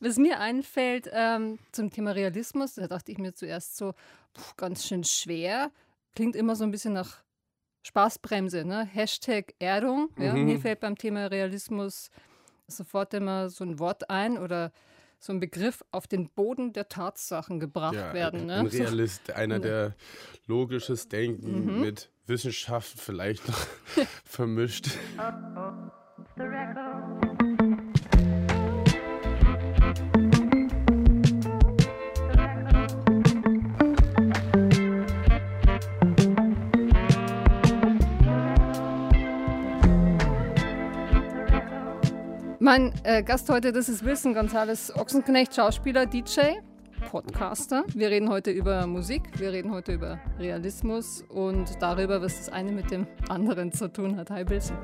Was mir einfällt ähm, zum Thema Realismus, da dachte ich mir zuerst so, puh, ganz schön schwer. Klingt immer so ein bisschen nach Spaßbremse, ne? Hashtag Erdung. Ja? Mhm. Mir fällt beim Thema Realismus sofort immer so ein Wort ein oder so ein Begriff auf den Boden der Tatsachen gebracht Ja, werden. Ne? ein Realist, einer, der logisches Denken Mhm. mit Wissenschaft vielleicht noch vermischt. Mein äh, Gast heute, das ist Wilson González Ochsenknecht, Schauspieler, DJ, Podcaster. Wir reden heute über Musik, wir reden heute über Realismus und darüber, was das eine mit dem anderen zu tun hat. Hi Wilson.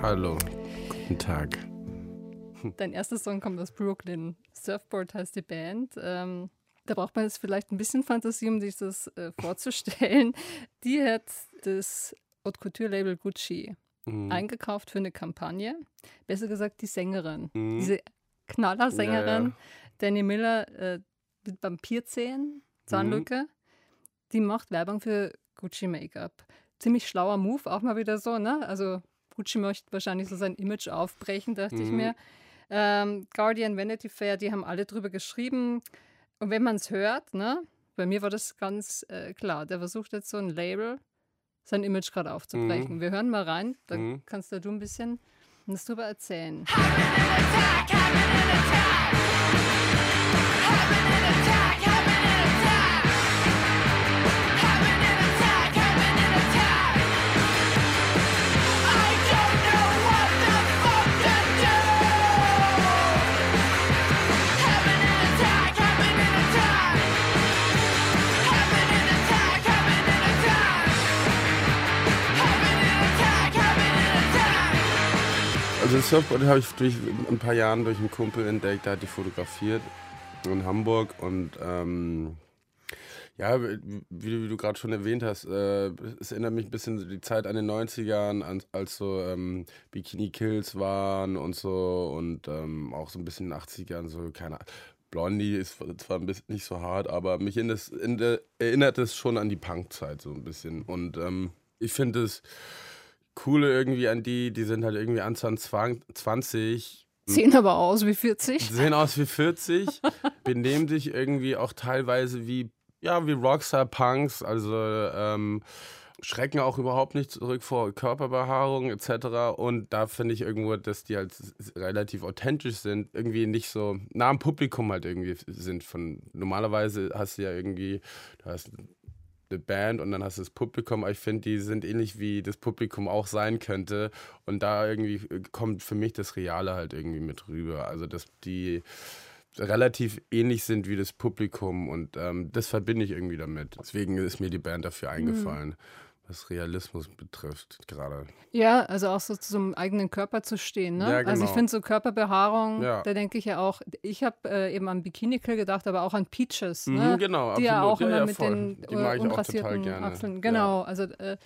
Hallo, guten Tag. Dein erster Song kommt aus Brooklyn. Surfboard heißt die Band. Ähm, da braucht man jetzt vielleicht ein bisschen Fantasie, um sich das äh, vorzustellen. Die hat das Haute Couture Label Gucci Mhm. eingekauft für eine Kampagne. Besser gesagt, die Sängerin. Mhm. Diese Knallersängerin, Ja, ja. Danny Miller äh, mit Vampirzähnen, Zahnlücke, die macht Werbung für Gucci Make-up. Ziemlich schlauer Move, auch mal wieder so, ne? Also Gucci möchte wahrscheinlich so sein Image aufbrechen, dachte ich Mhm. mir. Ähm, Guardian, Vanity Fair, die haben alle drüber geschrieben. Und wenn man es hört, ne? Bei mir war das ganz äh, klar. Der versucht jetzt so ein Label, sein Image gerade aufzubrechen. Mhm. Wir hören mal rein, dann Mhm. kannst da du ein bisschen was drüber erzählen. Also Surfboard habe ich durch ein paar Jahren durch einen Kumpel entdeckt, der hat die fotografiert in Hamburg und ähm, ja, wie, wie du gerade schon erwähnt hast, äh, es erinnert mich ein bisschen die Zeit an den 90ern, an, als so ähm, Bikini Kills waren und so und ähm, auch so ein bisschen in den 80ern, so keine. Blondie ist zwar ein bisschen nicht so hart, aber mich in das, in der, erinnert es schon an die Punkzeit so ein bisschen. Und ähm, ich finde es Coole irgendwie an die, die sind halt irgendwie Anfang 20, Sehen aber aus wie 40. sehen aus wie 40, benehmen sich irgendwie auch teilweise wie, ja, wie Rockstar-Punks, also ähm, schrecken auch überhaupt nicht zurück vor Körperbehaarung etc. Und da finde ich irgendwo, dass die halt relativ authentisch sind, irgendwie nicht so nah am Publikum halt irgendwie sind. Von normalerweise hast du ja irgendwie, du hast eine Band und dann hast du das Publikum, aber ich finde, die sind ähnlich wie das Publikum auch sein könnte. Und da irgendwie kommt für mich das Reale halt irgendwie mit rüber. Also, dass die relativ ähnlich sind wie das Publikum und ähm, das verbinde ich irgendwie damit. Deswegen ist mir die Band dafür eingefallen, was Realismus betrifft gerade. Ja, also auch so zum eigenen Körper zu stehen. Ne? Ja, Also ich genau. finde so Körperbehaarung, Ja. da denke ich ja auch, ich habe äh, eben an Bikini Kill gedacht, aber auch an Peaches. Ne? Mhm, genau, Die ja absolut. auch Ja, immer ja, mit voll. den äh, unrasierten. Achseln. Ja. Genau, also äh,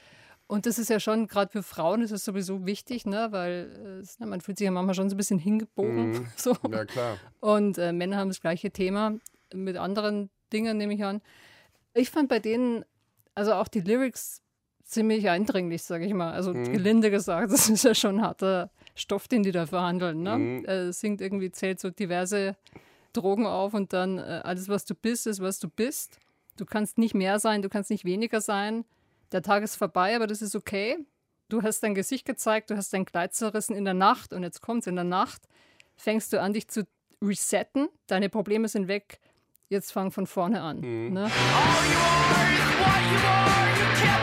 und das ist ja schon, gerade für Frauen ist es sowieso wichtig, ne? weil äh, ne, man fühlt sich ja manchmal schon so ein bisschen hingebogen. Mhm. So. Ja, klar. Und äh, Männer haben das gleiche Thema mit anderen Dingen, nehme ich an. Ich fand bei denen, also auch die Lyrics ziemlich eindringlich, sage ich mal. Also Mhm. gelinde gesagt, das ist ja schon harter Stoff, den die da verhandeln. Ne? Mhm. Äh, singt irgendwie, zählt so diverse Drogen auf und dann äh, alles, was du bist, ist, was du bist. Du kannst nicht mehr sein, du kannst nicht weniger sein. Der Tag ist vorbei, aber das ist okay. Du hast dein Gesicht gezeigt, du hast dein Kleid zerrissen in der Nacht und jetzt kommt's in der Nacht. Fängst du an, dich zu resetten, deine Probleme sind weg, jetzt fang von vorne an. Mhm. Ne? All you are is what you are. You can't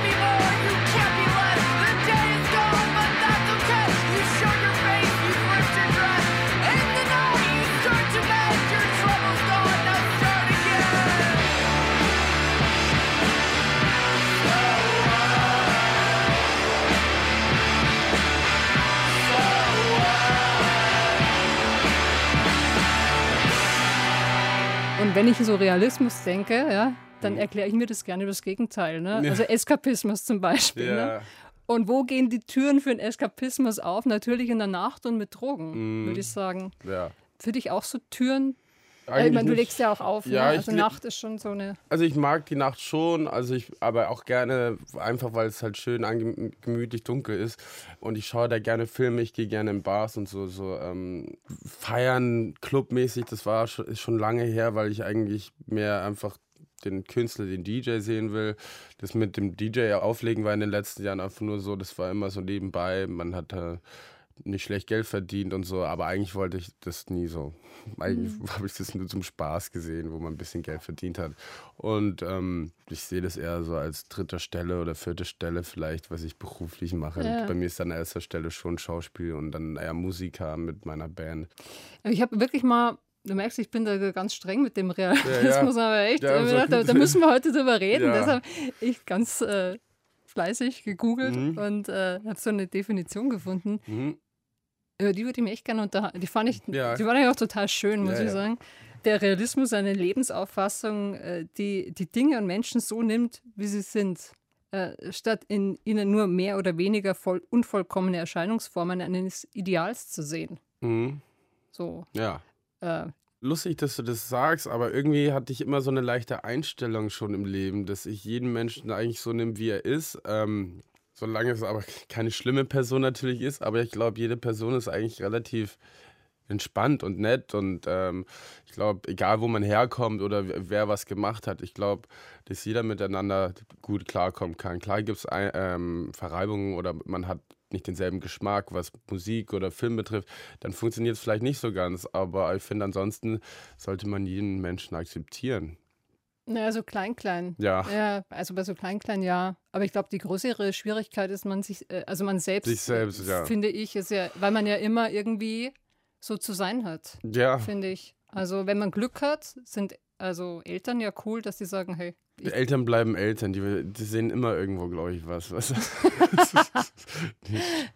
Und wenn ich so Realismus denke, ja, dann erkläre ich mir das gerne über das Gegenteil. Ne? Mhm. Also Eskapismus zum Beispiel. Ne? Ja. Und wo gehen die Türen für den Eskapismus auf? Natürlich in der Nacht und mit Drogen, Mm. würde ich sagen. Ja. Für dich auch so Türen? Äh, ich Eigentlich meine, du legst ja auch auf. Ja, ne? Also Nacht ist schon so eine. Also ich mag die Nacht schon, also ich, aber auch gerne, einfach weil es halt schön gemütlich dunkel ist. Und ich schaue da gerne Filme, ich gehe gerne in Bars und so, so ähm, feiern, clubmäßig, das war schon, ist schon lange her, weil ich eigentlich mehr einfach den Künstler, den DJ sehen will. Das mit dem DJ auflegen war in den letzten Jahren einfach nur so, das war immer so nebenbei. Man hat äh, nicht schlecht Geld verdient und so, aber eigentlich wollte ich das nie so. Eigentlich habe ich das nur zum Spaß gesehen, wo man ein bisschen Geld verdient hat. Und ähm, ich sehe das eher so als dritte Stelle oder vierte Stelle vielleicht, was ich beruflich mache. Ja. Bei mir ist an erster Stelle schon Schauspiel und dann eher Musiker mit meiner Band. Aber Ich habe wirklich mal. Du merkst, ich bin da ganz streng mit dem Realismus, aber echt, Ja, äh, so- da, da müssen wir heute drüber reden. Ja. Deshalb ich ganz äh, fleißig gegoogelt Mhm. und äh, habe so eine Definition gefunden. Mhm. Über die würde ich mich echt gerne unterhalten. Die fand ich, Ja. die war eigentlich auch total schön, muss Ja, ich ja. sagen. Der Realismus, eine Lebensauffassung, äh, die die Dinge und Menschen so nimmt, wie sie sind, äh, statt in ihnen nur mehr oder weniger voll unvollkommene Erscheinungsformen eines Ideals zu sehen. Mhm. So, Ja. äh, Lustig, dass du das sagst, aber irgendwie hatte ich immer so eine leichte Einstellung schon im Leben, dass ich jeden Menschen eigentlich so nehme, wie er ist. Ähm, solange es aber keine schlimme Person natürlich ist, aber ich glaube, jede Person ist eigentlich relativ entspannt und nett und ähm, ich glaube, egal wo man herkommt oder wer- was gemacht hat, ich glaube, dass jeder miteinander gut klarkommen kann. Klar gibt es ähm, Verreibungen oder man hat nicht denselben Geschmack, was Musik oder Film betrifft, dann funktioniert es vielleicht nicht so ganz, aber ich finde, ansonsten sollte man jeden Menschen akzeptieren. Naja, so klein, klein. Ja, Ja, also bei so klein, klein, ja. Aber ich glaube, die größere Schwierigkeit ist, man sich, äh, also man selbst, Sich selbst, äh, ja. finde ich, ist ja, weil man ja immer irgendwie so zu sein hat. ja. finde ich. Also wenn man Glück hat, sind also Eltern ja cool, dass sie sagen, hey, Die Eltern bleiben Eltern, die, die sehen immer irgendwo, glaube ich, was. was.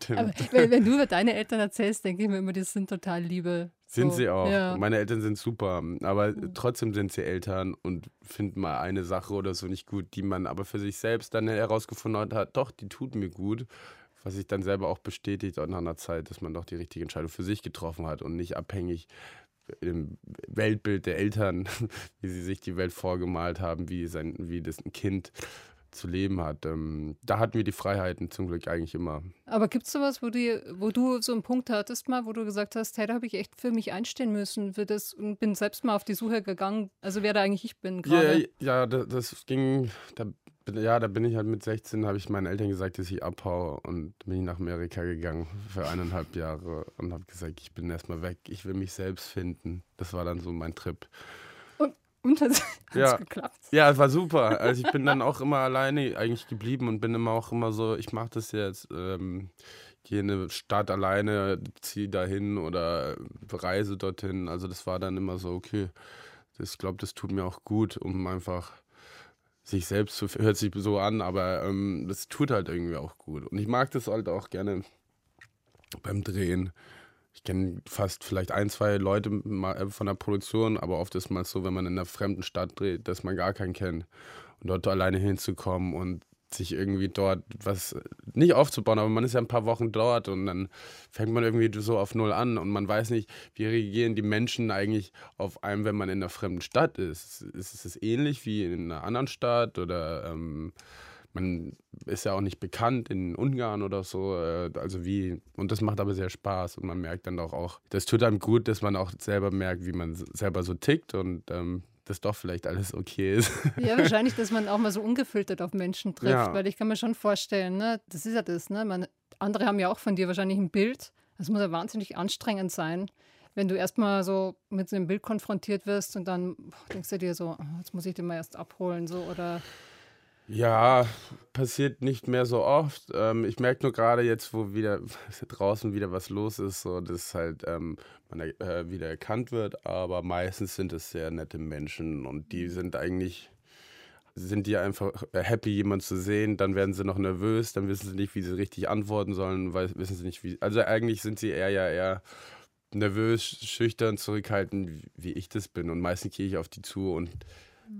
Aber wenn, wenn du über deine Eltern erzählst, denke ich mir immer, die sind total liebe. Sind so, sie auch. Ja. Meine Eltern sind super, aber trotzdem sind sie Eltern und finden mal eine Sache oder so nicht gut, die man aber für sich selbst dann herausgefunden hat, doch, die tut mir gut. Was sich dann selber auch bestätigt nach einer Zeit, dass man doch die richtige Entscheidung für sich getroffen hat und nicht abhängig im Weltbild der Eltern, wie sie sich die Welt vorgemalt haben, wie, sein, wie das ein Kind zu leben hat. Ähm, da hatten wir die Freiheiten zum Glück eigentlich immer. Aber gibt es sowas, wo du, wo du so einen Punkt hattest mal, wo du gesagt hast, hey, da habe ich echt für mich einstehen müssen für das und bin selbst mal auf die Suche gegangen, also wer da eigentlich ich bin Ja, gerade. ja, das, das ging, da, bin- ja, da bin ich halt mit 16, habe ich meinen Eltern gesagt, dass ich abhaue und bin ich nach Amerika gegangen für eineinhalb Jahre und habe gesagt, ich bin erstmal weg, ich will mich selbst finden. Das war dann so mein Trip. Es Ja. geklappt? Ja, es war super. Also ich bin dann auch immer alleine eigentlich geblieben und bin immer auch immer so, ich mache das jetzt, ähm, gehe in eine Stadt alleine, ziehe dahin oder reise dorthin. Also das war dann immer so, okay, ich glaube, das tut mir auch gut, um einfach sich selbst zu, hört sich so an, aber ähm, das tut halt irgendwie auch gut. Und ich mag das halt auch gerne beim Drehen. Ich kenne fast vielleicht ein, zwei Leute äh, von der Produktion, aber oft ist mal so, wenn man in einer fremden Stadt dreht, dass man gar keinen kennt. Und dort alleine hinzukommen und sich irgendwie dort was nicht aufzubauen, aber man ist ja ein paar Wochen dort und dann fängt man irgendwie so auf Null an und man weiß nicht, wie reagieren die Menschen eigentlich auf einem, wenn man in einer fremden Stadt ist. Ist es ähnlich wie in einer anderen Stadt oder ähm, man ist ja auch nicht bekannt in Ungarn oder so, äh, also wie, und das macht aber sehr Spaß und man merkt dann auch, auch das tut einem gut, dass man auch selber merkt, wie man selber so tickt und ähm, das doch vielleicht alles okay ist. Ja, wahrscheinlich, dass man auch mal so ungefiltert auf Menschen trifft, Ja. weil ich kann mir schon vorstellen, ne, das ist ja das, ne, man, andere haben ja auch von dir wahrscheinlich ein Bild, das muss ja wahnsinnig anstrengend sein, wenn du erstmal so mit so einem Bild konfrontiert wirst und dann boah, denkst du dir so, oh, jetzt muss ich den mal erst abholen, so, oder, Ja, passiert nicht mehr so oft. Ähm, ich merke nur gerade jetzt, wo wieder draußen wieder was los ist, so dass halt ähm, man äh, wieder erkannt wird. Aber meistens sind es sehr nette Menschen und die sind eigentlich sind die einfach happy, jemanden zu sehen. Dann werden sie noch nervös, dann wissen sie nicht, wie sie richtig antworten sollen, weil wissen sie nicht, wie. Also eigentlich sind sie eher ja eher nervös, schüchtern, zurückhaltend, wie ich das bin. Und meistens gehe ich auf die zu und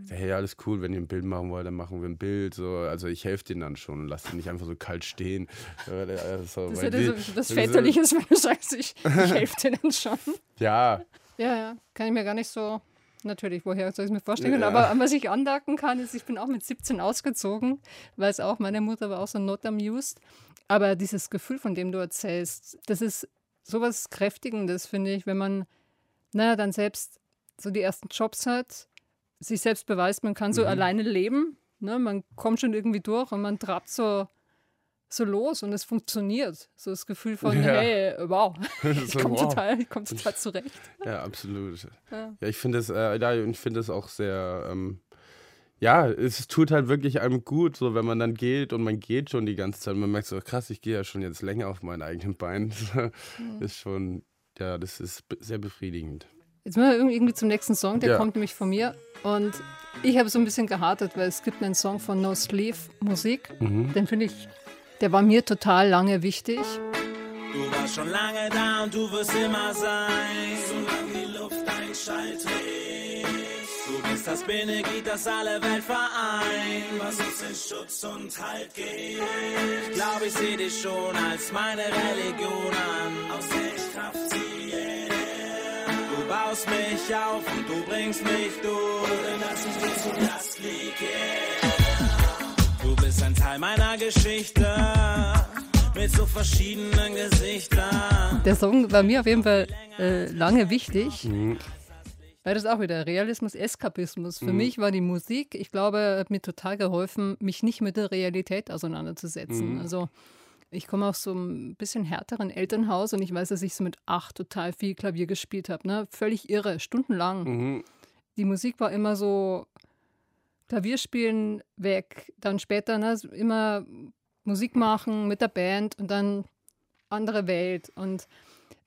hey, alles cool, wenn ihr ein Bild machen wollt, dann machen wir ein Bild. So. Also ich helfe denen dann schon und lasse die nicht einfach so kalt stehen. Äh, äh, so, Das ist ja das, das Väterliche, ist, wenn du sagst, ich, ich helfe dann schon. Ja, Ja, ja, kann ich mir gar nicht so, natürlich, woher soll ich es mir vorstellen? Ja. Aber was ich anmerken kann, ist, ich bin auch mit 17 ausgezogen, weil es auch, meine Mutter war auch so not amused. Aber dieses Gefühl, von dem du erzählst, das ist sowas Kräftigendes, finde ich, wenn man, naja, dann selbst so die ersten Jobs hat, sich selbst beweist, man kann so Mhm. alleine leben, ne? man kommt schon irgendwie durch und man trabt so, so los und es funktioniert. So das Gefühl von, Ja. hey, wow, ich komme wow. total, ich komm total zurecht. Ja, absolut. Ja. Ja, ich finde es, äh, ja, ich finde es auch sehr, ähm, ja, es tut halt wirklich einem gut, so wenn man dann geht und man geht schon die ganze Zeit. Man merkt so, krass, ich gehe ja schon jetzt länger auf meinen eigenen Beinen. ist schon, ja, das ist sehr befriedigend. Jetzt müssen wir irgendwie- irgendwie zum nächsten Song, der Ja. kommt nämlich von mir. Und ich habe so ein bisschen gehartet, weil es gibt einen Song von No Sleeve Musik. Mhm. Den finde ich, der war mir total lange wichtig. Du warst schon lange da und du wirst immer sein, solange die Luft ein Schall trägt. Du bist das Bindeglied, das alle Welt vereint, was uns in Schutz und Halt gibt. Ich glaube, ich sehe dich schon als meine Religion an, aus der ich Kraft ziehe. Du baust mich auf und du bringst mich durch, denn das ist dir zu Last liegt. Yeah. Du bist ein Teil meiner Geschichte mit so verschiedenen Gesichtern. Der Song war mir auf jeden Fall äh, lange wichtig. Mhm. Weil das auch wieder Realismus, Eskapismus. Für mich war die Musik, ich glaube, hat mir total geholfen, mich nicht mit der Realität auseinanderzusetzen. Mhm. Also ich komme aus so einem bisschen härteren Elternhaus und ich weiß, dass ich so mit acht total viel Klavier gespielt habe. Ne? Völlig irre, stundenlang. Mhm. Die Musik war immer so Klavierspielen weg, dann später ne, immer Musik machen mit der Band und dann andere Welt. Und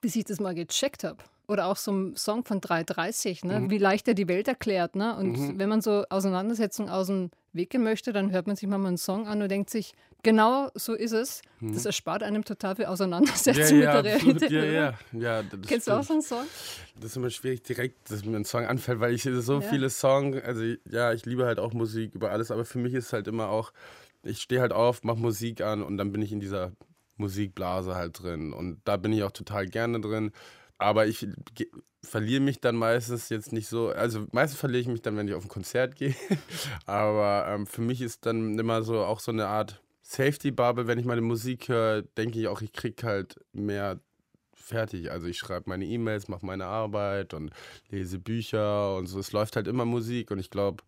bis ich das mal gecheckt habe. Oder auch so ein Song von 330, ne? wie leicht er die Welt erklärt. Ne? Und wenn man so Auseinandersetzungen aus dem Weg gehen möchte, dann hört man sich mal einen Song an und denkt sich, genau so ist es. Das erspart einem total viel Auseinandersetzung ja, mit der absolut. Realität. ja, ja, ja. das Kennst du auch stimmt. so einen Song? Das ist immer schwierig direkt, dass mir ein Song anfällt, weil ich so Ja. viele Songs, also ja, ich liebe halt auch Musik über alles, aber für mich ist halt immer auch, ich stehe halt auf, mache Musik an und dann bin ich in dieser Musikblase halt drin und da bin ich auch total gerne drin. Aber ich verliere mich dann meistens jetzt nicht so, also meistens verliere ich mich dann, wenn ich auf ein Konzert gehe. Aber ähm, für mich ist dann immer so auch so eine Art Safety-Bubble, wenn ich meine Musik höre, denke ich auch, ich kriege halt mehr fertig. Also ich schreibe meine E-Mails, mache meine Arbeit und lese Bücher und so. Es läuft halt immer Musik und ich glaube,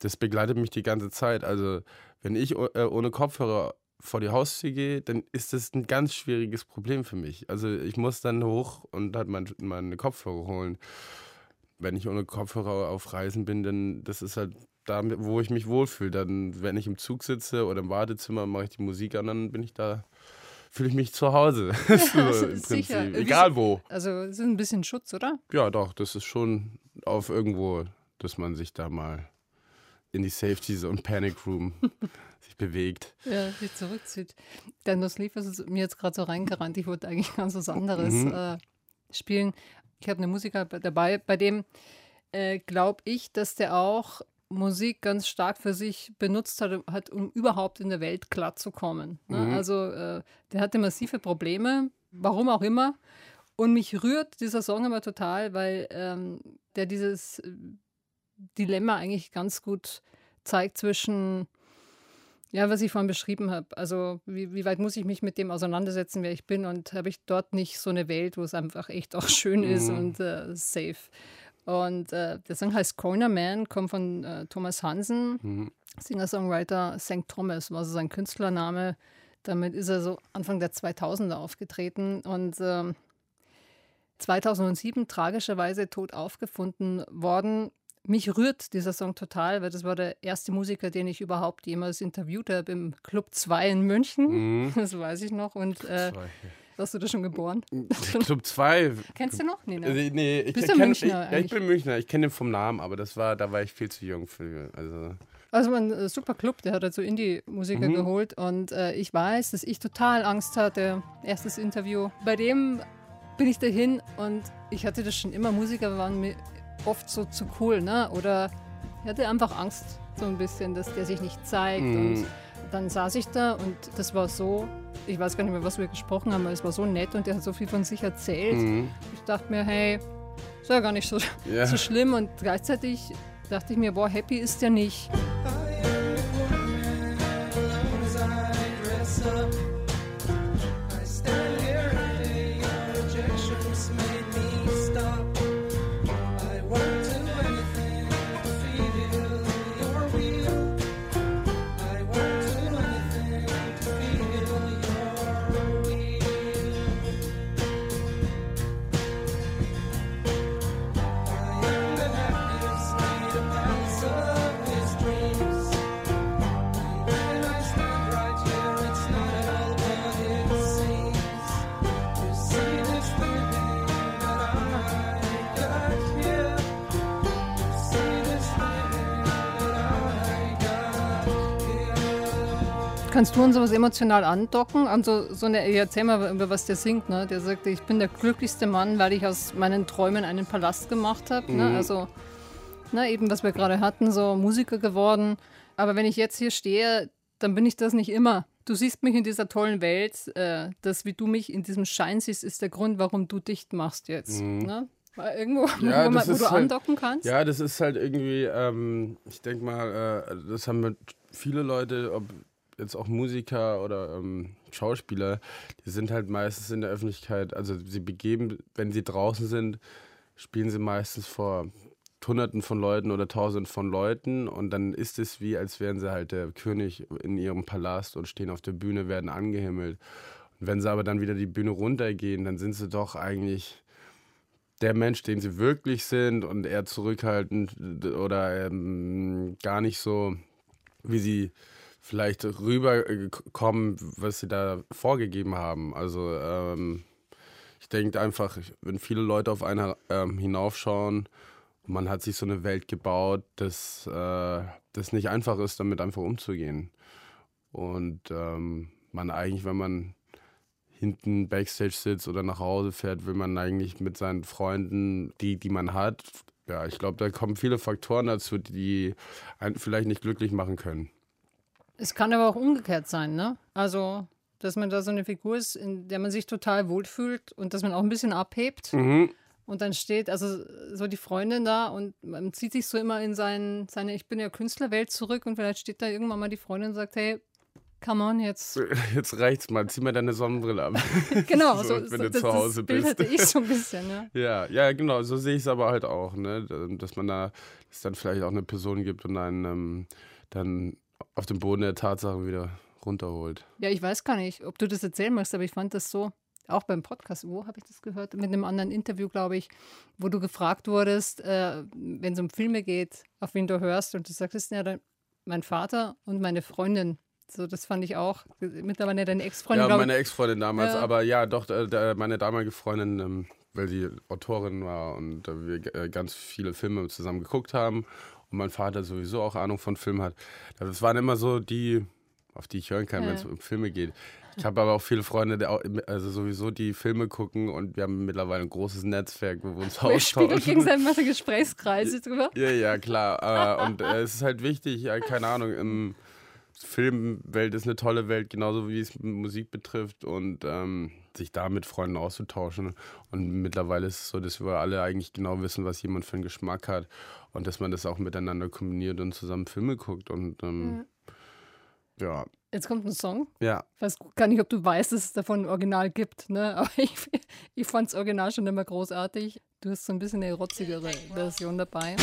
das begleitet mich die ganze Zeit. Also wenn ich äh, ohne Kopfhörer vor die Haustür gehe, dann ist das ein ganz schwieriges Problem für mich. Also ich muss dann hoch und halt mein, meine Kopfhörer holen. Wenn ich ohne Kopfhörer auf Reisen bin, dann das ist halt da, wo ich mich wohlfühle. Dann, wenn ich im Zug sitze oder im Badezimmer, mache ich die Musik an, dann bin ich da, fühle ich mich zu Hause. so also im sicher. Prinzip. Wie Egal wo. Also es ist ein bisschen Schutz, oder? Ja, doch, das ist schon auf irgendwo, dass man sich da mal in die Safety Zone Panic Room sich bewegt. Ja, sich zurückzieht. Der No Sleep ist mir jetzt gerade so reingerannt. Ich wollte eigentlich ganz was anderes Mhm. äh, spielen. Ich habe einen Musiker dabei, bei dem äh, glaube ich, dass der auch Musik ganz stark für sich benutzt hat, hat um überhaupt in der Welt klarzukommen. Ne? Mhm. Also äh, der hatte massive Probleme, warum auch immer. Und mich rührt dieser Song immer total, weil ähm, der dieses äh, Dilemma eigentlich ganz gut zeigt zwischen ja, was ich vorhin beschrieben habe. Also, wie, wie weit muss ich mich mit dem auseinandersetzen, wer ich bin? Und habe ich dort nicht so eine Welt, wo es einfach echt auch schön ist Mhm. und äh, safe. Und äh, der Song heißt Corner Man, kommt von äh, Thomas Hansen, Mhm. Singer-Songwriter St. Thomas, war so sein Künstlername. Damit ist er so Anfang der 2000er aufgetreten und ähm, 2007 tragischerweise tot aufgefunden worden. Mich rührt dieser Song total, weil das war der erste Musiker, den ich überhaupt jemals interviewt habe im Club 2 in München. Mhm. Das weiß ich noch. Und äh, warst du da schon geboren? Club 2. Kennst du noch? Nee, ne? Also, nee, ich, Bist du kenn- Münchner ich, ja, ich bin Münchner, ich kenne den vom Namen, aber das war, da war ich viel zu jung für. Also, Also ein äh, super Club, der hat halt so Indie-Musiker Mhm. geholt und äh, ich weiß, dass ich total Angst hatte. Erstes Interview. Bei dem bin ich dahin und ich hatte das schon immer. Musiker waren mir oft so zu cool, ne? Oder Ich hatte einfach Angst, so ein bisschen, dass der sich nicht zeigt. Mhm. Und dann saß ich da und das war so, ich weiß gar nicht mehr, was wir gesprochen haben, aber es war so nett und der hat so viel von sich erzählt. Mhm. Ich dachte mir, hey, ist ja gar nicht so, Ja. so schlimm. Und gleichzeitig dachte ich mir, boah, happy ist der nicht. Kannst du uns sowas emotional andocken? Also so eine, erzähl mal, über was der singt, ne? Der sagte, ich bin der glücklichste Mann, weil ich aus meinen Träumen einen Palast gemacht habe. Ne? Also, ne, eben was wir gerade hatten, so Musiker geworden. Aber wenn ich jetzt hier stehe, dann bin ich das nicht immer. Du siehst mich in dieser tollen Welt. Äh, das, wie du mich in diesem Schein siehst, ist der Grund, warum du dicht machst jetzt. Ne? Weil Irgendwo, Ja, wo, man, wo du halt- andocken kannst. Ja, das ist halt irgendwie, ähm, ich denke mal, äh, das haben mit viele Leute, ob jetzt auch Musiker oder ähm, Schauspieler, die sind halt meistens in der Öffentlichkeit, also sie begeben, wenn sie draußen sind, spielen sie meistens vor Hunderten von Leuten oder Tausenden von Leuten und dann ist es wie, als wären sie halt der König in ihrem Palast und stehen auf der Bühne, werden angehimmelt. Und wenn sie aber dann wieder die Bühne runtergehen, dann sind sie doch eigentlich der Mensch, den sie wirklich sind und eher zurückhaltend oder ähm, gar nicht so, wie sie vielleicht rüberkommen, was sie da vorgegeben haben. Also ähm, ich denke einfach, wenn viele Leute auf einen ähm, hinaufschauen, man hat sich so eine Welt gebaut, dass äh, das nicht einfach ist, damit einfach umzugehen. Und ähm, man eigentlich, wenn man hinten Backstage sitzt oder nach Hause fährt, will man eigentlich mit seinen Freunden, die, die man hat, ja, ich glaube, da kommen viele Faktoren dazu, die einen vielleicht nicht glücklich machen können. Es kann aber auch umgekehrt sein, ne? Also, dass man da so eine Figur ist, in der man sich total wohlfühlt und dass man auch ein bisschen abhebt. Mhm. Und dann steht also so die Freundin da und man zieht sich so immer in sein, seine Ich bin ja Künstlerwelt zurück und vielleicht steht da irgendwann mal die Freundin und sagt, hey, come on, jetzt. Jetzt reicht's mal, zieh mal deine Sonnenbrille ab. Genau, So, so, wenn du das, zu Hause das Bild bist. hatte ich so ein bisschen, ja. Ja, ja, genau, so sehe ich es aber halt auch, ne? Dass man da, dass es dann vielleicht auch eine Person gibt und einen ähm, dann auf den Boden der Tatsachen wieder runterholt. Ja, ich weiß gar nicht, ob du das erzählen möchtest, aber ich fand das so, auch beim Podcast, wo habe ich das gehört? Mit einem anderen Interview, glaube ich, wo du gefragt wurdest, äh, wenn es um Filme geht, auf wen du hörst und du sagtest, ja, dann mein Vater und meine Freundin. So, das fand ich auch. Mittlerweile deine Ex-Freundin, Ja, meine Ex-Freundin damals, Ja. aber ja, doch, äh, meine damalige Freundin, ähm, weil sie Autorin war und äh, wir äh, ganz viele Filme zusammen geguckt haben und mein Vater sowieso auch Ahnung von Film hat. Das waren immer so die, auf die ich hören kann, Ja. wenn es um Filme geht. Ich habe aber auch viele Freunde, die auch, also sowieso die Filme gucken und wir haben mittlerweile ein großes Netzwerk, wo wir uns ich, wir austauschen. gegenseitig mal so Gesprächskreise drüber. Ja, ja, klar. Äh, und äh, es ist halt wichtig, keine Ahnung, im Filmwelt ist eine tolle Welt, genauso wie es Musik betrifft und ähm, sich da mit Freunden auszutauschen. Und mittlerweile ist es so, dass wir alle eigentlich genau wissen, was jemand für einen Geschmack hat und dass man das auch miteinander kombiniert und zusammen Filme guckt. Und ähm, ja, Jetzt kommt ein Song. ja. Ich weiß gar nicht, ob du weißt, dass es davon ein Original gibt, ne? aber ich, ich fand das Original schon immer großartig. Du hast so ein bisschen eine rotzigere Version dabei.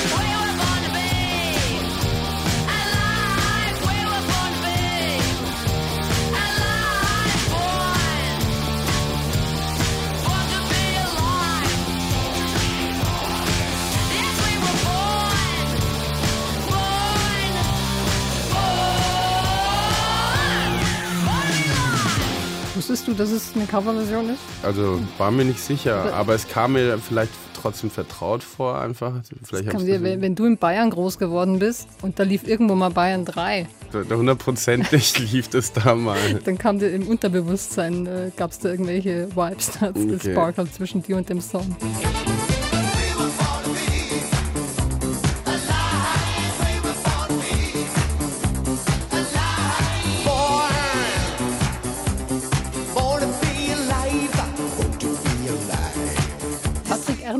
Wusstest du, dass es eine Coverversion ist? Also war mir nicht sicher, aber es kam mir vielleicht trotzdem vertraut vor einfach. Vielleicht Kann hab's dir, wenn, wenn du in Bayern groß geworden bist und da lief irgendwo mal Bayern 3, Hundertprozentig lief das da mal. dann kam dir im Unterbewusstsein, äh, gab es da irgendwelche Vibes, da Okay. gesparkelt zwischen dir und dem Song.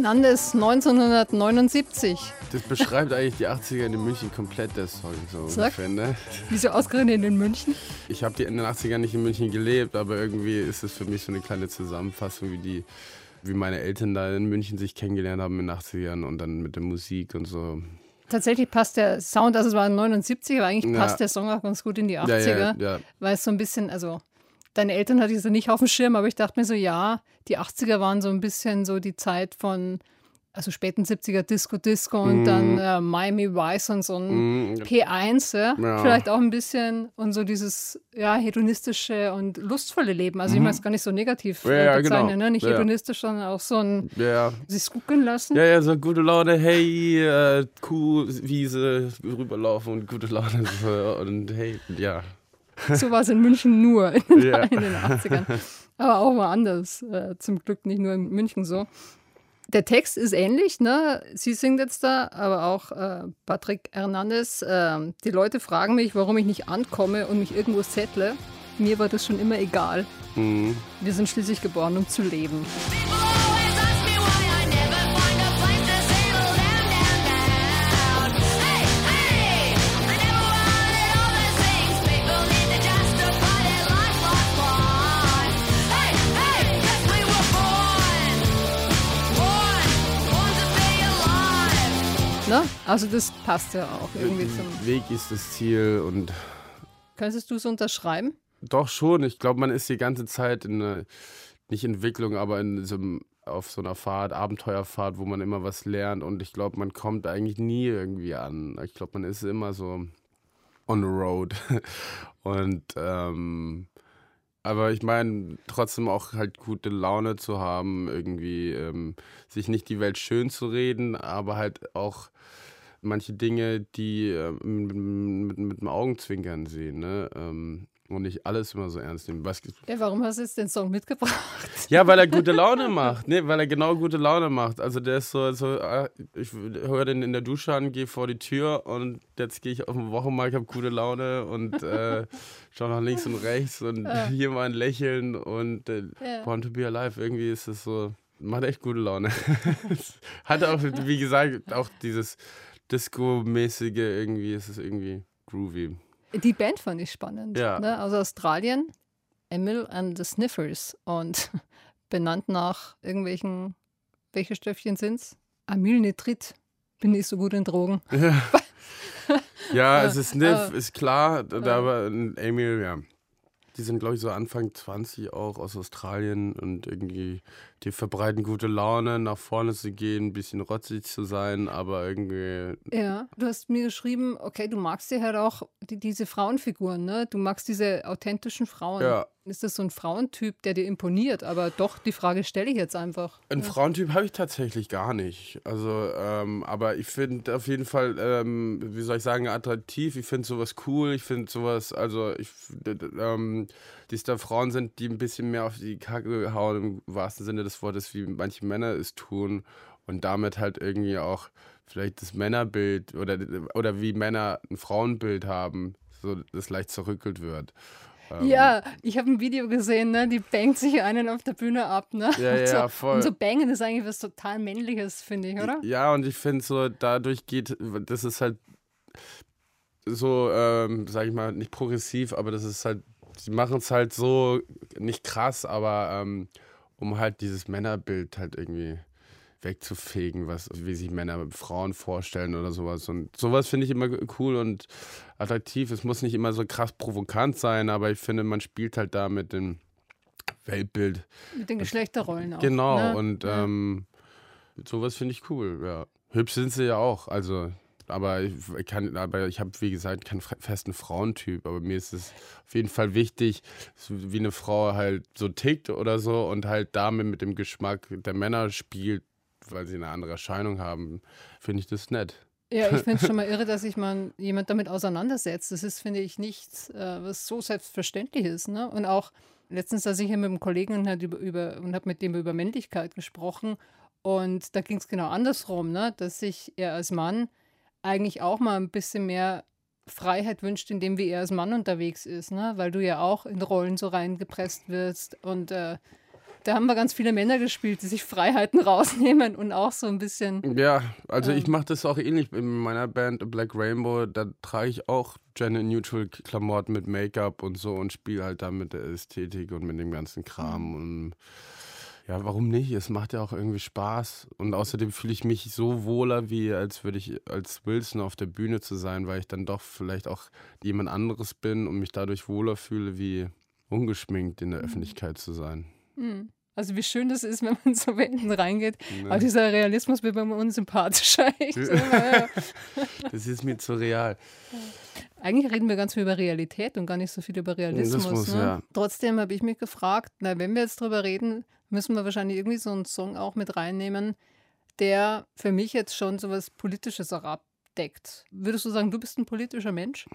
Hernandez 1979. Das beschreibt eigentlich die 80er in München komplett, der Song. So Sag. ungefähr, ne? Wieso ausgerechnet in München? Ich habe die in den 80ern nicht in München gelebt, aber irgendwie ist es für mich so eine kleine Zusammenfassung, wie die, wie meine Eltern da in München sich kennengelernt haben in den 80ern und dann mit der Musik und so. Tatsächlich passt der Sound, also es war 79, aber eigentlich Ja. passt der Song auch ganz gut in die 80er. Ja, ja, ja. Weil es so ein bisschen, also deine Eltern hatte ich so nicht auf dem Schirm, aber ich dachte mir so, ja, die 80er waren so ein bisschen so die Zeit von, also späten 70er Disco Disco und dann äh, Miami Vice und so ein Mhm. P1, ja? Ja. vielleicht auch ein bisschen und so dieses ja, hedonistische und lustvolle Leben. Also ich meine es gar nicht so negativ Ja, äh, ja, bezeichnen, genau. ne? nicht Ja. hedonistisch, sondern auch so ein Ja, sich gucken lassen. Ja, ja, so gute Laune, hey, äh, Kuhwiese, rüberlaufen und gute Laune. Und hey, ja. So war es in München nur in den, Ja. in den 80ern. Aber auch mal anders. Äh, zum Glück nicht nur in München so. Der Text ist ähnlich, ne? Sie singt jetzt da, aber auch äh, Patrick Hernandez. Äh, die Leute fragen mich, warum ich nicht ankomme und mich irgendwo settle. Mir war das schon immer egal. Mhm. Wir sind schließlich geboren, um zu leben. Ne? Also das passt ja auch irgendwie zum. Weg ist das Ziel und Könntest du es unterschreiben? Doch schon. Ich glaube, man ist die ganze Zeit in einer, nicht Entwicklung, aber in so einem, auf so einer Fahrt, Abenteuerfahrt, wo man immer was lernt. Und ich glaube, man kommt eigentlich nie irgendwie an. Ich glaube, man ist immer so on the road. Und ähm, aber ich meine, trotzdem auch halt gute Laune zu haben, irgendwie ähm, sich nicht die Welt schön zu reden, aber halt auch manche Dinge, die äh, mit, mit, mit dem Augenzwinkern sehen, ne? Ähm, und nicht alles immer so ernst nehmen. Was, Ja, warum hast du jetzt den Song mitgebracht? ja, weil er gute Laune macht. Nee, weil er genau gute Laune macht. Also der ist so, so ah, ich höre den in der Dusche an, gehe vor die Tür und jetzt gehe ich auf den Wochenmarkt, habe gute Laune und äh, schaue nach links und rechts und hier mal ein Lächeln und äh, Ja. Born to be Alive. Irgendwie ist es so, macht echt gute Laune. Hat auch, wie gesagt, auch dieses Disco-mäßige irgendwie, ist es irgendwie groovy. Die Band fand ich spannend. Ja. Ne? Aus Australien. Emil and the Sniffers. Und benannt nach irgendwelchen, welche Stöffchen sind's? Amylnitrit. Bin nicht so gut in Drogen. Ja, es ist Sniff, äh, ist klar, da da aber ein Emil, ja. Die sind, glaube ich, so Anfang 20 auch aus Australien und irgendwie, die verbreiten gute Laune, nach vorne zu gehen, ein bisschen rotzig zu sein, aber irgendwie, Ja, du hast mir geschrieben, okay, du magst ja halt auch die, diese Frauenfiguren, ne? Du magst diese authentischen Frauen. Ja. Ist das so ein Frauentyp, der dir imponiert? Aber doch, die Frage stelle ich jetzt einfach. Ein Frauentyp habe ich tatsächlich gar nicht. Also, ähm, aber ich finde auf jeden Fall, ähm, wie soll ich sagen, attraktiv. Ich finde sowas cool. Ich finde sowas, also ich, ähm, dass da Frauen sind, die ein bisschen mehr auf die Kacke hauen, im wahrsten Sinne des Wortes, wie manche Männer es tun. Und damit halt irgendwie auch vielleicht das Männerbild oder, oder wie Männer ein Frauenbild haben, so das leicht zerrückelt wird. Ähm, Ja, ich habe ein Video gesehen, ne? die bangt sich einen auf der Bühne ab. Ne? Ja, und so, ja, voll. Und so bangen ist eigentlich was total Männliches, finde ich, oder? Ja, und ich finde so, dadurch geht, das ist halt so, ähm, sag ich mal, nicht progressiv, aber das ist halt, sie machen es halt so, nicht krass, aber ähm, um halt dieses Männerbild halt irgendwie wegzufegen, was, wie sich Männer mit Frauen vorstellen oder sowas. Und sowas finde ich immer cool und attraktiv. Es muss nicht immer so krass provokant sein, aber ich finde, man spielt halt da mit dem Weltbild Mit den Geschlechterrollen auch. Genau, ne? und Ja. ähm, sowas finde ich cool, ja. Hübsch sind sie ja auch, also, aber ich kann, aber ich habe, wie gesagt, keinen festen Frauentyp, aber mir ist es auf jeden Fall wichtig, wie eine Frau halt so tickt oder so und halt damit mit dem Geschmack der Männer spielt, weil sie eine andere Erscheinung haben, finde ich das nett. Ja, ich finde es schon mal irre, dass sich mal jemand damit auseinandersetzt. Das ist, finde ich, nichts, äh, was so selbstverständlich ist. Ne? Und auch letztens, da ich hier mit einem Kollegen und, hat über, über, und habe mit dem über Männlichkeit gesprochen. Und da ging es genau andersrum, ne? dass sich er als Mann eigentlich auch mal ein bisschen mehr Freiheit wünscht, indem wie er als Mann unterwegs ist, ne? weil du ja auch in Rollen so reingepresst wirst und äh, Da haben wir ganz viele Männer gespielt, die sich Freiheiten rausnehmen und auch so ein bisschen. Ja, also Ähm. ich mache das auch ähnlich in meiner Band Black Rainbow. Da trage ich auch Gender Neutral Klamotten mit Make-up und so und spiele halt da mit der Ästhetik und mit dem ganzen Kram. Mhm. Und ja, warum nicht? Es macht ja auch irgendwie Spaß. Und außerdem fühle ich mich so wohler, wie als würde ich als Wilson auf der Bühne zu sein, weil ich dann doch vielleicht auch jemand anderes bin und mich dadurch wohler fühle, wie ungeschminkt in der Mhm. Öffentlichkeit zu sein. Hm. Also wie schön das ist, wenn man so hinten reingeht. Ne? Aber dieser Realismus wird mir unsympathischer. Ja. Das ist mir zu real. Eigentlich reden wir ganz viel über Realität und gar nicht so viel über Realismus. Realismus, ne? ja. Trotzdem habe ich mich gefragt, na, wenn wir jetzt drüber reden, müssen wir wahrscheinlich irgendwie so einen Song auch mit reinnehmen, der für mich jetzt schon so was Politisches auch abdeckt. Würdest du sagen, du bist ein politischer Mensch?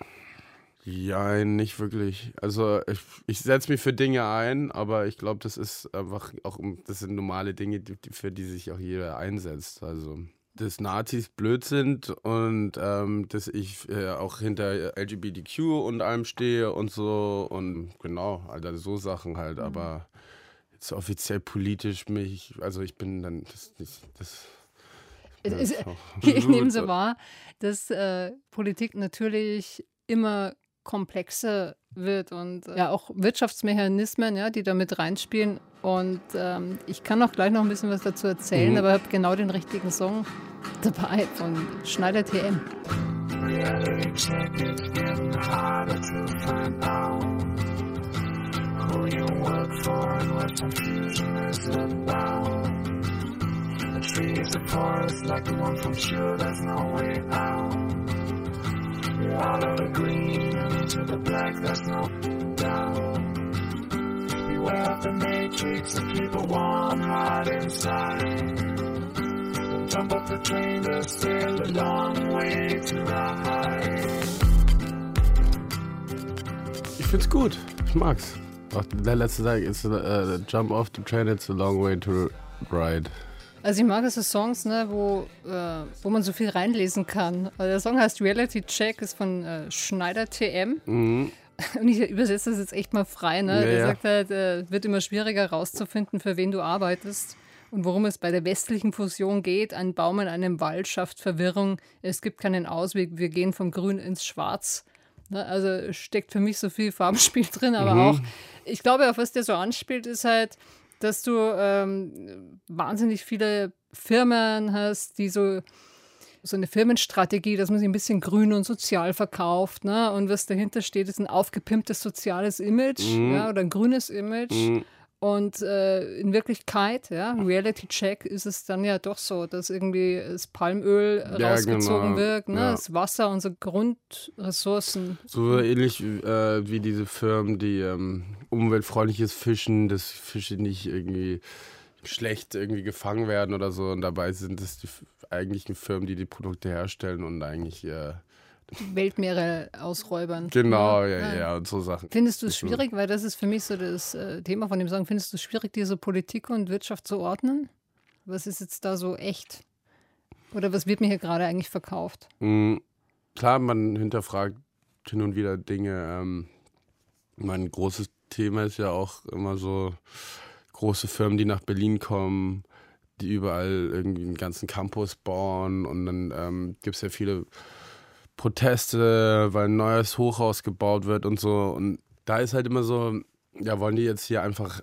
Ja, nicht wirklich. Also ich, ich setze mich für Dinge ein, aber ich glaube, das ist einfach auch, das sind normale Dinge, die, für die sich auch jeder einsetzt. Also dass Nazis blöd sind und ähm, dass ich äh, auch hinter LGBTQ und allem stehe und so und genau, also so Sachen halt, aber jetzt offiziell politisch mich, also ich bin dann das, das, das ja, ist- Ich nehme so wahr, dass äh, Politik natürlich immer komplexer wird und äh, ja auch Wirtschaftsmechanismen, ja, die da mit reinspielen. Und ähm, ich kann auch gleich noch ein bisschen was dazu erzählen, Mhm. aber habe genau den richtigen Song dabei von Schneider TM. Out of the green into the black, there's no down. Beware of the matrix and keep a warm heart inside. Jump off the train, there's still a long way to ride. Ich find's gut, ich mag's. Auch der letzte Tag ist uh, Jump off the train, it's a long way to ride. Also ich mag so Songs, ne, wo, äh, wo man so viel reinlesen kann. Also der Song heißt Reality Check, ist von äh, Schneider TM. Mhm. Und ich übersetze das jetzt echt mal frei. Ne? Ja, Der ja. sagt halt, äh, wird immer schwieriger herauszufinden, für wen du arbeitest und worum es bei der westlichen Fusion geht. Ein Baum in einem Wald schafft Verwirrung. Es gibt keinen Ausweg. Wir gehen vom Grün ins Schwarz. Ne? Also steckt für mich so viel Farbenspiel drin, aber Mhm. auch, ich glaube, auf was der so anspielt, ist halt, dass du ähm, wahnsinnig viele Firmen hast, die so so eine Firmenstrategie, dass man sich ein bisschen grün und sozial verkauft. Ne? Und was dahinter steht, ist ein aufgepimptes soziales Image Mhm. ja, oder ein grünes Image. Und äh, in Wirklichkeit, ja, Reality Check, ist es dann ja doch so, dass irgendwie das Palmöl Ja, rausgezogen genau. wird, ne? Ja. das Wasser, unsere Grundressourcen. So ähnlich äh, wie diese Firmen, die ähm, umweltfreundliches Fischen, dass Fische nicht irgendwie schlecht irgendwie gefangen werden oder so. Und dabei sind es die eigentlichen Firmen, die die Produkte herstellen und eigentlich, äh, Weltmeere ausräubern. genau, Ja, ja, ja. und so Sachen. Findest du es schwierig, weil das ist für mich so das äh, Thema von dem Song, findest du es schwierig, diese Politik und Wirtschaft zu ordnen? Was ist jetzt da so echt? Oder was wird mir hier gerade eigentlich verkauft? Mm, Klar, man hinterfragt hin und wieder Dinge. Ähm, mein großes Thema ist ja auch immer so große Firmen, die nach Berlin kommen, die überall irgendwie einen ganzen Campus bauen und dann ähm, gibt es ja viele Proteste, weil ein neues Hochhaus gebaut wird und so. Und da ist halt immer so, ja, wollen die jetzt hier einfach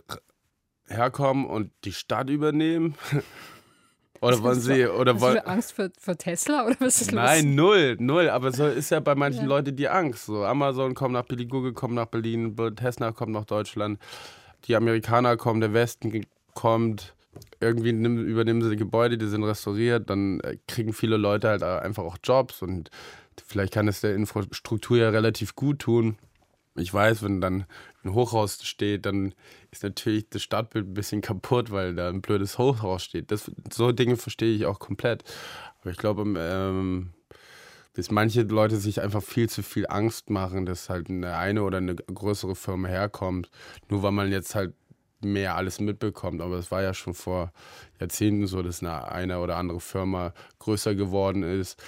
herkommen und die Stadt übernehmen? oder wollen sie, oder Hast wollen, du Angst vor, vor Tesla oder was ist Nein, los? null, null. Aber so ist ja bei manchen Ja. Leuten die Angst. So, Amazon kommt nach Berlin, Google kommt nach Berlin, Tesla kommt nach Deutschland, die Amerikaner kommen, der Westen kommt. Irgendwie übernehmen sie die Gebäude, die sind restauriert, dann äh, kriegen viele Leute halt einfach auch Jobs und vielleicht kann es der Infrastruktur ja relativ gut tun. Ich weiß, wenn dann ein Hochhaus steht, dann ist natürlich das Stadtbild ein bisschen kaputt, weil da ein blödes Hochhaus steht. Das, so Dinge verstehe ich auch komplett. Aber ich glaube, ähm, dass manche Leute sich einfach viel zu viel Angst machen, dass halt eine eine oder eine größere Firma herkommt, nur weil man jetzt halt mehr alles mitbekommt. Aber es war ja schon vor Jahrzehnten so, dass eine, eine oder andere Firma größer geworden ist,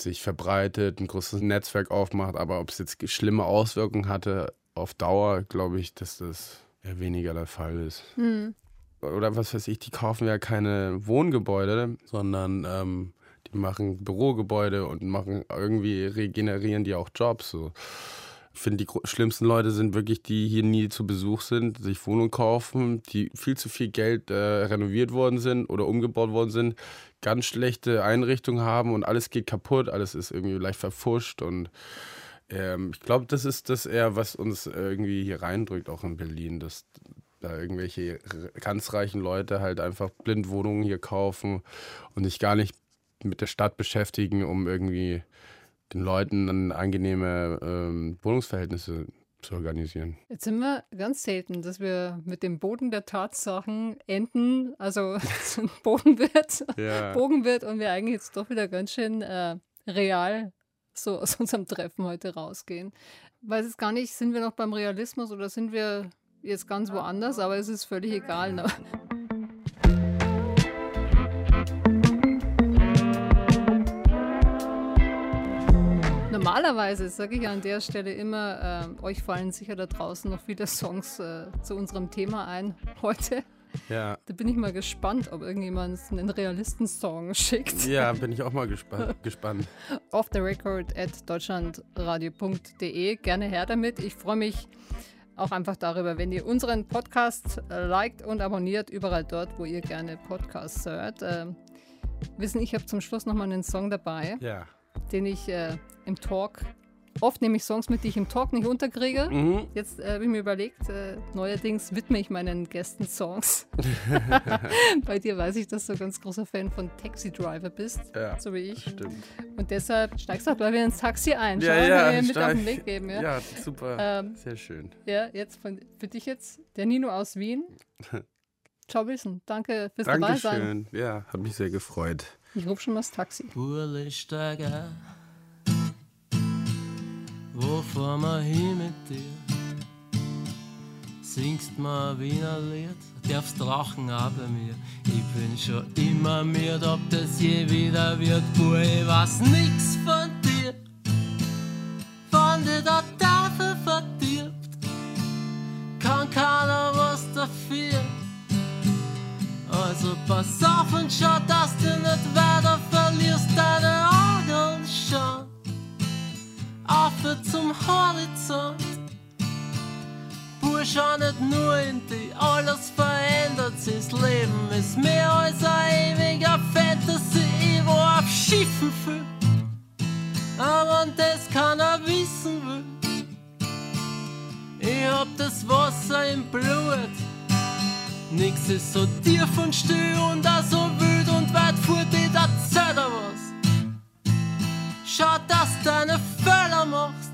sich verbreitet, ein großes Netzwerk aufmacht. Aber ob es jetzt schlimme Auswirkungen hatte auf Dauer, glaube ich, dass das eher weniger der Fall ist. Hm. oder was weiß ich, die kaufen ja keine Wohngebäude, sondern ähm, die machen Bürogebäude und machen irgendwie regenerieren die auch Jobs. So. Ich finde, die schlimmsten Leute sind wirklich die, die hier nie zu Besuch sind, sich Wohnungen kaufen, die viel zu viel Geld äh, renoviert worden sind oder umgebaut worden sind, ganz schlechte Einrichtungen haben und alles geht kaputt, alles ist irgendwie leicht verfuscht und ähm, ich glaube, das ist das eher, was uns irgendwie hier reindrückt, auch in Berlin, dass da irgendwelche ganz reichen Leute halt einfach blind Wohnungen hier kaufen und sich gar nicht mit der Stadt beschäftigen, um irgendwie den Leuten dann angenehme ähm, Wohnungsverhältnisse zu organisieren. Jetzt sind wir ganz selten, dass wir mit dem Boden der Tatsachen enden, also so ein Boden wird, Ja. Bogen wird und wir eigentlich jetzt doch wieder ganz schön äh, real so aus unserem Treffen heute rausgehen. Weiß es gar nicht, sind wir noch beim Realismus oder sind wir jetzt ganz woanders, aber es ist völlig egal. Ne? Normalerweise sage ich an der Stelle immer, äh, euch fallen sicher da draußen noch viele Songs äh, zu unserem Thema ein heute. Ja. Da bin ich mal gespannt, ob irgendjemand einen Realisten-Song schickt. ja, bin ich auch mal gespa gespannt. Off the record at deutschlandradio.de. Gerne her damit. Ich freue mich auch einfach darüber, wenn ihr unseren Podcast äh, liked und abonniert, überall dort, wo ihr gerne Podcasts hört. Äh, wissen, ich habe zum Schluss nochmal einen Song dabei, Ja. den ich äh, im Talk, oft nehme ich Songs mit, die ich im Talk nicht unterkriege. Mhm. Jetzt äh, habe ich mir überlegt, äh, neuerdings widme ich meinen Gästen Songs. Bei dir weiß ich, dass du ein ganz großer Fan von Taxi Driver bist, Ja, so wie ich. Stimmt. Und deshalb steigst du auch gleich wieder ins Taxi ein. Schau, Ja, kann ja, mit auf den Weg geben. Ja, Ja, super. Ähm, Sehr schön. ja jetzt von, für dich jetzt der Nino aus Wien. Ciao Wilson, danke fürs dabei sein. Dankeschön. Ja, hat mich sehr gefreut. Ich rufe schon mal das Taxi. Wo fahren wir hin mit dir? Singst mir ein Wiener Lied? Darfst rauchen auch bei mir. Ich bin schon immer müde, ob das je wieder wird. Bur, ich weiß nix von dir. Wann dir der Teufel verdirbt, kann keiner was dafür. Also pass auf und schau, dass du nicht weiter verlierst deine Augen schon. Auf zum Horizont. Bursch, nicht nur in die, alles verändert sich. Das Leben ist mehr als ein ewiger Fantasy. Ich war auf Schiffen viel, aber das keiner wissen will. Ich hab das Wasser im Blut. Nix ist so tief und still und auch so wild und weit vor dir, da zählt Tja, das ist eine Völlermord.